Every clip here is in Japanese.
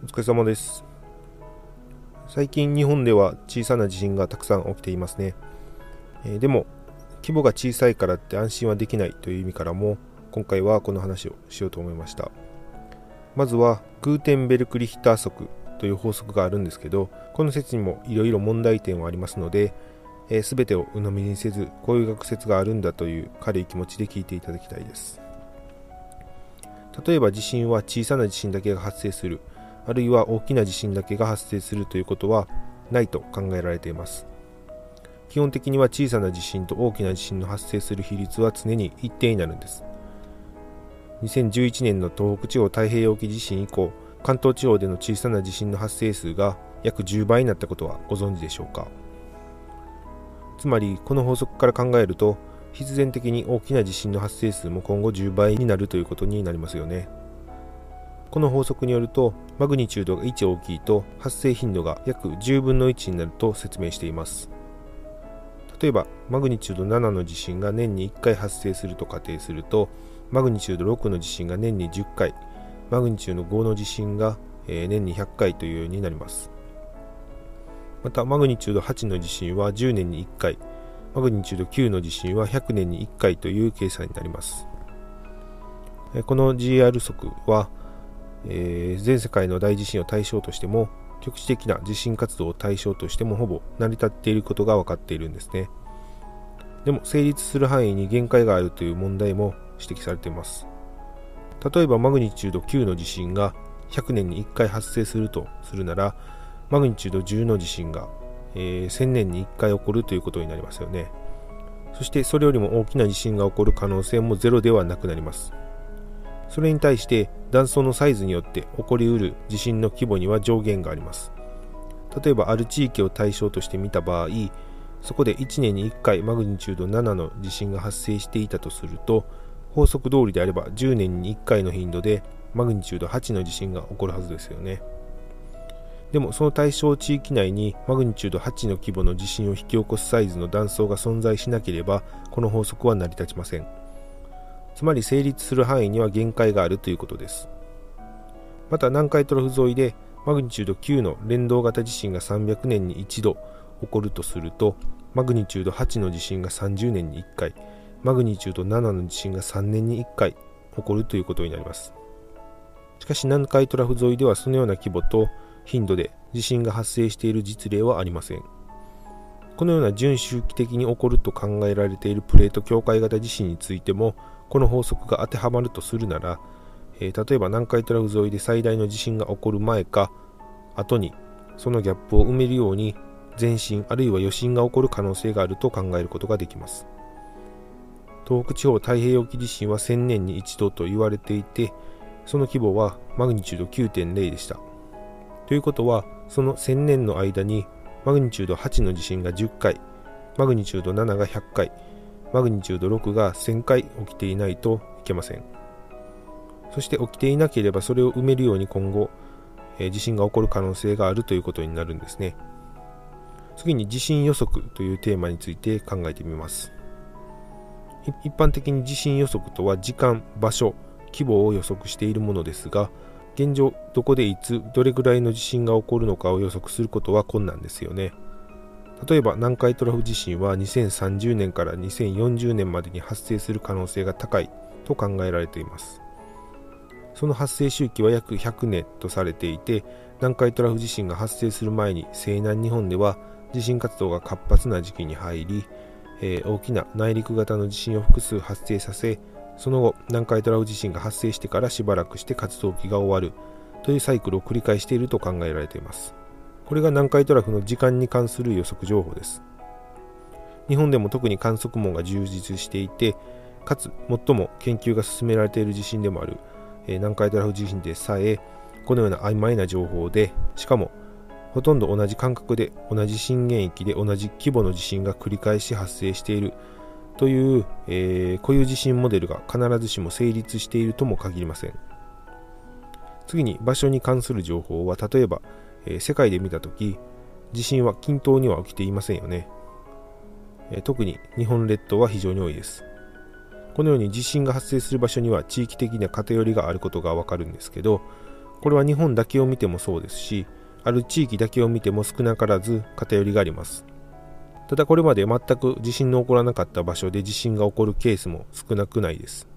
お疲れ様です。最近日本では小さな地震がたくさん起きていますね、えー、でも規模が小さいからって安心はできないという意味からも今回はこの話をしようと思いました。まずはグーテンベルクリヒター則という法則があるんですけどこの説にもいろいろ問題点はありますので、えー、全てを鵜呑みにせずこういう学説があるんだという軽い気持ちで聞いていただきたいです。例えば地震は小さな地震だけが発生する。あるいは大きな地震だけが発生するということはないと考えられています。基本的には小さな地震と大きな地震の発生する比率は常に一定になるんです。2011年の東北地方太平洋沖地震以降関東地方での小さな地震の発生数が約10倍になったことはご存知でしょうか。つまりこの法則から考えると必然的に大きな地震の発生数も今後10倍になるということになりますよね。この法則によるとマグニチュードが1大きいと発生頻度が約10分の1になると説明しています。例えばマグニチュード7の地震が年に1回発生すると仮定するとマグニチュード6の地震が年に10回マグニチュード5の地震が年に100回というようになります。またマグニチュード8の地震は10年に1回マグニチュード9の地震は100年に1回という計算になります。この GR 則はえー、全世界の大地震を対象としても局地的な地震活動を対象としてもほぼ成り立っていることが分かっているんですね。でも成立する範囲に限界があるという問題も指摘されています。例えばマグニチュード9の地震が100年に1回発生するとするならマグニチュード10の地震が、えー、1000年に1回起こるということになりますよね。そしてそれよりも大きな地震が起こる可能性もゼロではなくなります。それに対して断層のサイズによって起こりうる地震の規模には上限があります。例えばある地域を対象として見た場合そこで1年に1回マグニチュード7の地震が発生していたとすると法則通りであれば10年に1回の頻度でマグニチュード8の地震が起こるはずですよね。でもその対象地域内にマグニチュード8の規模の地震を引き起こすサイズの断層が存在しなければこの法則は成り立ちません。つまり成立する範囲には限界があるということです。また南海トラフ沿いでマグニチュード9の連動型地震が300年に一度起こるとするとマグニチュード8の地震が30年に1回マグニチュード7の地震が3年に1回起こるということになります。しかし南海トラフ沿いではそのような規模と頻度で地震が発生している実例はありません。このような準周期的に起こると考えられているプレート境界型地震についてもこの法則が当てはまるとするなら、えー、例えば南海トラフ沿いで最大の地震が起こる前か後にそのギャップを埋めるように前震あるいは余震が起こる可能性があると考えることができます。東北地方太平洋沖地震は1000年に一度と言われていてその規模はマグニチュード9.0でした。ということはその1000年の間にマグニチュード8の地震が10回マグニチュード7が100回マグニチュード6が1000回起きていないといけません。そして起きていなければそれを埋めるように今後、え、地震が起こる可能性があるということになるんですね。次に地震予測というテーマについて考えてみます。一般的に地震予測とは時間場所規模を予測しているものですが現状どこでいつどれぐらいの地震が起こるのかを予測することは困難ですよね。例えば南海トラフ地震は2030年から2040年までに発生する可能性が高いと考えられています。その発生周期は約100年とされていて南海トラフ地震が発生する前に西南日本では地震活動が活発な時期に入り、えー、大きな内陸型の地震を複数発生させその後南海トラフ地震が発生してからしばらくして活動期が終わるというサイクルを繰り返していると考えられています。これが南海トラフの時間に関する予測情報です。日本でも特に観測網が充実していて、かつ最も研究が進められている地震でもある、え、南海トラフ地震でさえ、このような曖昧な情報で、しかもほとんど同じ間隔で同じ震源域で同じ規模の地震が繰り返し発生しているという、えー、固有地震モデルが必ずしも成立しているとも限りません。次に場所に関する情報は例えばえ世界で見たとき、地震は均等には起きていませんよね、え特に日本列島は非常に多いです。このように地震が発生する場所には地域的な偏りがあることがわかるんですけど、これは日本だけを見てもそうですしある地域だけを見ても少なからず偏りがあります。ただこれまで全く地震の起こらなかった場所で地震が起こるケースも少なくないです。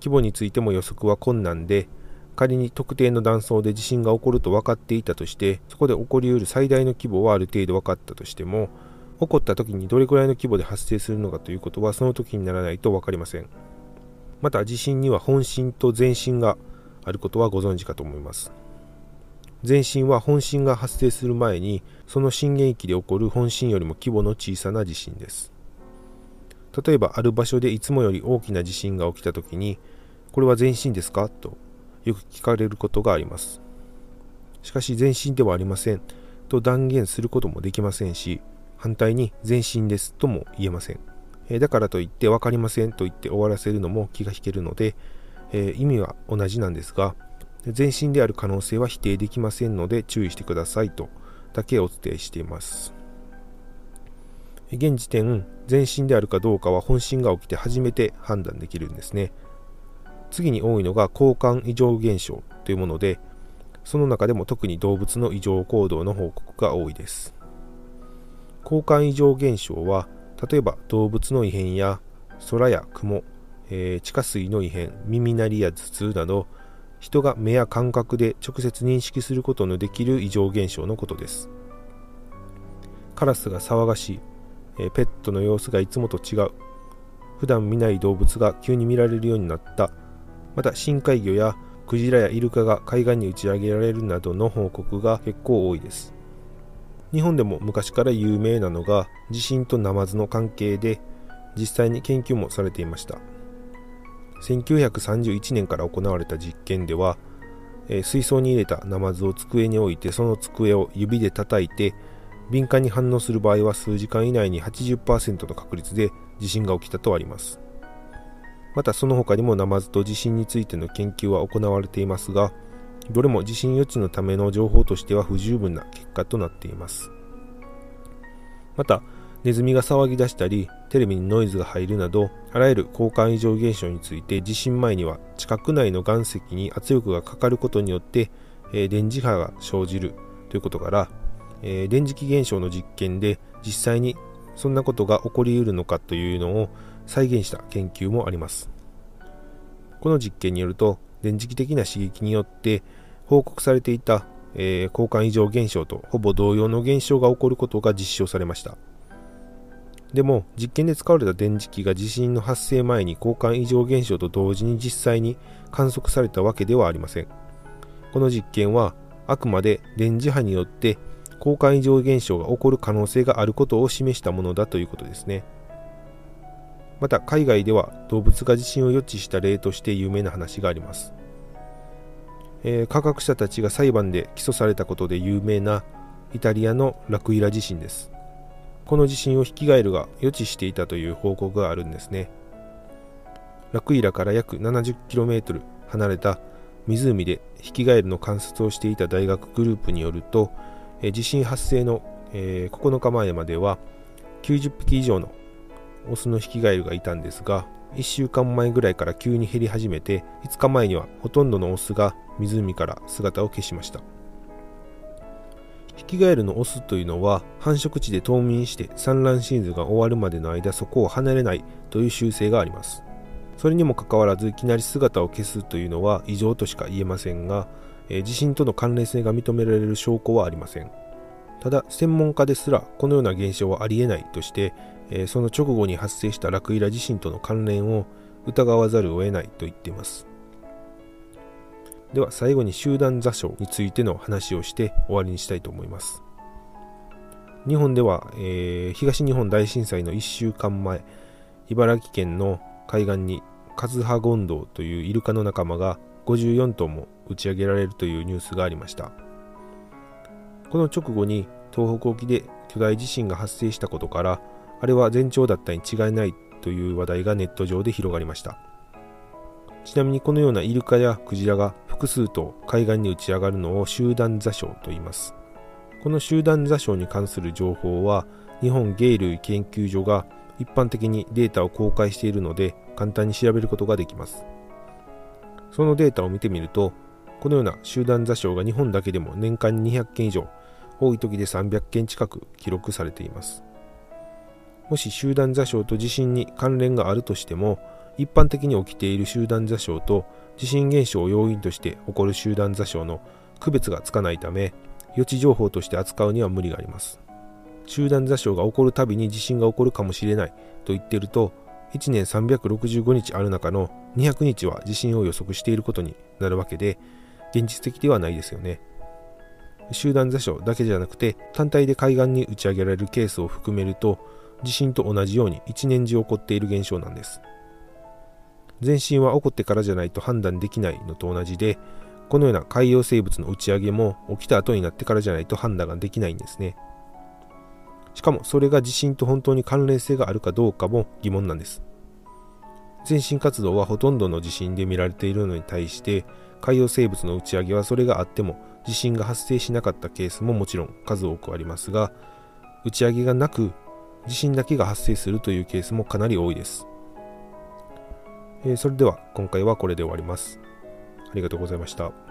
規模についても予測は困難で仮に特定の断層で地震が起こると分かっていたとしてそこで起こりうる最大の規模はある程度分かったとしても起こった時にどれくらいの規模で発生するのかということはその時にならないと分かりません。また地震には本震と前震があることはご存知かと思います。前震は本震が発生する前にその震源域で起こる本震よりも規模の小さな地震です。例えばある場所でいつもより大きな地震が起きた時にこれは前震ですか？とよく聞かれることがありますしかし前震ではありませんと断言することもできませんし反対に前進ですとも言えません。えだからといって分かりませんと言って終わらせるのも気が引けるので、え意味は同じなんですが、前進である可能性は否定できませんので注意してくださいとだけお伝えしています。現時点、前進であるかどうかは本震が起きて初めて判断できるんですね。次に多いのが交換異常現象というもので、その中でも特に動物の異常行動の報告が多いです。交換異常現象は例えば動物の異変や空や雲、えー、地下水の異変耳鳴りや頭痛など人が目や感覚で直接認識することのできる異常現象のことです。カラスが騒がしい、えー、ペットの様子がいつもと違う。普段見ない動物が急に見られるようになった。また深海魚やクジラやイルカが海岸に打ち上げられるなどの報告が結構多いです。日本でも昔から有名なのが地震とナマズの関係で実際に研究もされていました。1931年から行われた実験では、水槽に入れたナマズを机に置いてその机を指で叩いて敏感に反応する場合は数時間以内に80%の確率で地震が起きたとあります。またその他にもナマズと地震についての研究は行われていますがどれも地震予知のための情報としては不十分な結果となっています。またネズミが騒ぎ出したりテレビにノイズが入るなどあらゆる交換異常現象について地震前には地殻内の岩石に圧力がかかることによって、え、電磁波が生じるということから、え、電磁気現象の実験で実際にそんなことが起こりうるのかというのを再現した研究もあります。この実験によると電磁気的な刺激によって報告されていた、えー、交換異常現象とほぼ同様の現象が起こることが実証されました。でも実験で使われた電磁気が地震の発生前に交換異常現象と同時に実際に観測されたわけではありません。この実験はあくまで電磁波によって交換異常現象が起こる可能性があることを示したものだということですね。また海外では動物が地震を予知した例として有名な話があります。えー、科学者たちが裁判で起訴されたことで有名なイタリアのラクイラ地震です。この地震をヒキガエルが予知していたという報告があるんですね。ラクイラから約 70km 離れた湖でヒキガエルの観察をしていた大学グループによると、えー、地震発生の、えー、9日前までは90匹以上のオスのヒキガエルがいたんですが1週間前ぐらいから急に減り始めて5日前にはほとんどのオスが湖から姿を消しました。ヒキガエルのオスというのは繁殖地で冬眠して産卵シーズンが終わるまでの間そこを離れないという習性があります。それにもかかわらずいきなり姿を消すというのは異常としか言えませんが、え、地震との関連性が認められる証拠はありません。ただ専門家ですらこのような現象はありえないとして、え、その直後に発生したラクイラ地震との関連を疑わざるを得ないと言っています。では最後に集団座礁についての話をして終わりにしたいと思います。日本では、えー、東日本大震災の1週間前茨城県の海岸にカズハゴンドウというイルカの仲間が54頭も打ち上げられるというニュースがありました。この直後に東北沖で巨大地震が発生したことからあれは前兆だったに違いないという話題がネット上で広がりました。ちなみにこのようなイルカやクジラが複数と海岸に打ち上がるのを集団座礁と言います。この集団座礁に関する情報は日本鯨類研究所が一般的にデータを公開しているので簡単に調べることができます。そのデータを見てみるとこのような集団座礁が日本だけでも年間200件以上多い時で300件近く記録されています。もし集団座礁と地震に関連があるとしても一般的に起きている集団座礁と地震現象を要因として起こる集団座礁の区別がつかないため予知情報として扱うには無理があります。集団座礁が起こるたびに地震が起こるかもしれないと言ってると1年365日ある中の200日は地震を予測していることになるわけで現実的ではないですよね。集団座礁だけじゃなくて単体で海岸に打ち上げられるケースを含めると地震と同じように一年中起こっている現象なんです。前震は起こってからじゃないと判断できないのと同じでこのような海洋生物の打ち上げも起きた後になってからじゃないと判断ができないんですね。しかもそれが地震と本当に関連性があるかどうかも疑問なんです。前進活動はほとんどの地震で見られているのに対して海洋生物の打ち上げはそれがあっても地震が発生しなかったケースももちろん数多くありますが打ち上げがなく地震だけが発生するというケースもかなり多いです、えー、それでは今回はこれで終わります。ありがとうございました。